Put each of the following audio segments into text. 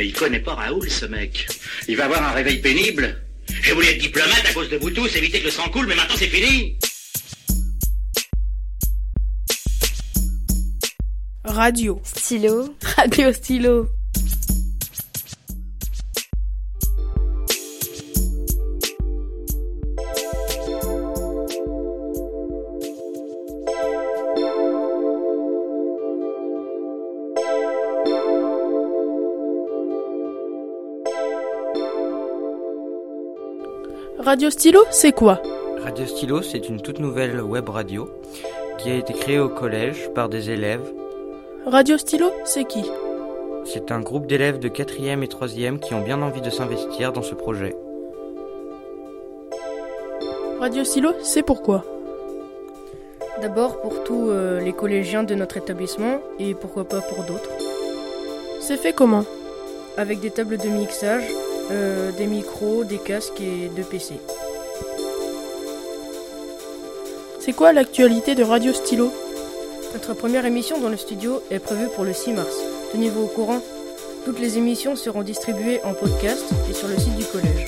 Mais il connaît pas Raoul, ce mec. Il va avoir un réveil pénible. J'ai voulu être diplomate à cause de vous tous, éviter que le sang coule, mais maintenant c'est fini. Radio. Stylo. Radio stylo. Radio stylo, c'est quoi? Radio Stylo, c'est une toute nouvelle web radio qui a été créée au collège par des élèves. Radio stylo, c'est qui? C'est un groupe d'élèves de 4e et 3e qui ont bien envie de s'investir dans ce projet. Radio stylo, c'est pourquoi? D'abord pour tous euh, les collégiens de notre établissement et pourquoi pas pour d'autres. C'est fait comment? Avec des tables de mixage, euh, des micros, des casques et deux PC. C'est quoi l'actualité de Radio stylo? Notre première émission dans le studio est prévue pour le 6 mars. Tenez-vous au courant. Toutes les émissions seront distribuées en podcast et sur le site du collège.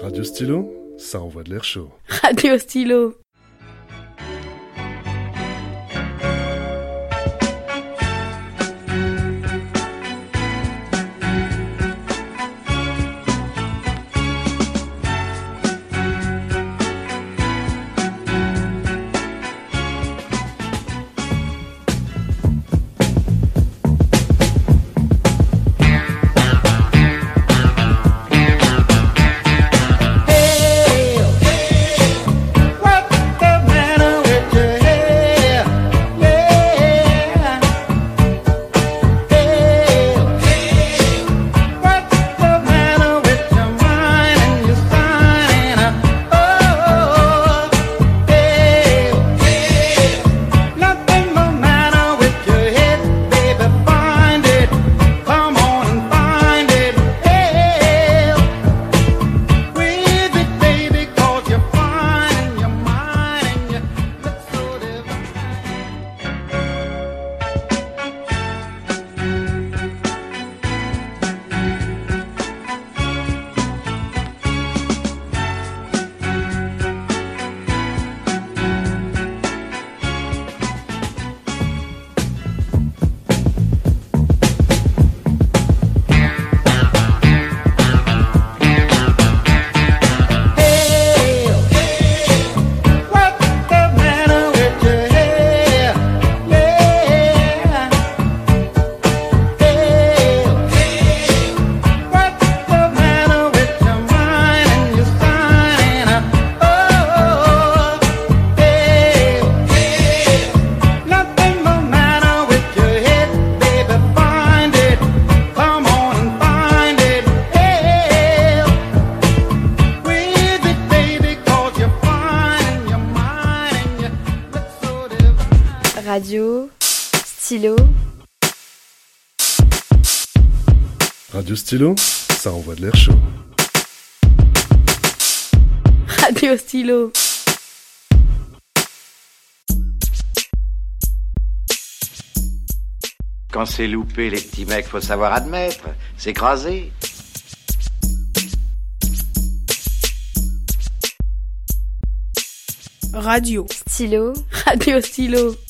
Radio Stylo, ça envoie de l'air chaud. Radio Stylo. Radio, stylo. Radio Stylo, ça envoie de l'air chaud. Radio Stylo. Quand c'est loupé, les petits mecs, faut savoir admettre. C'est crasé. Radio. Stylo. Radio Stylo.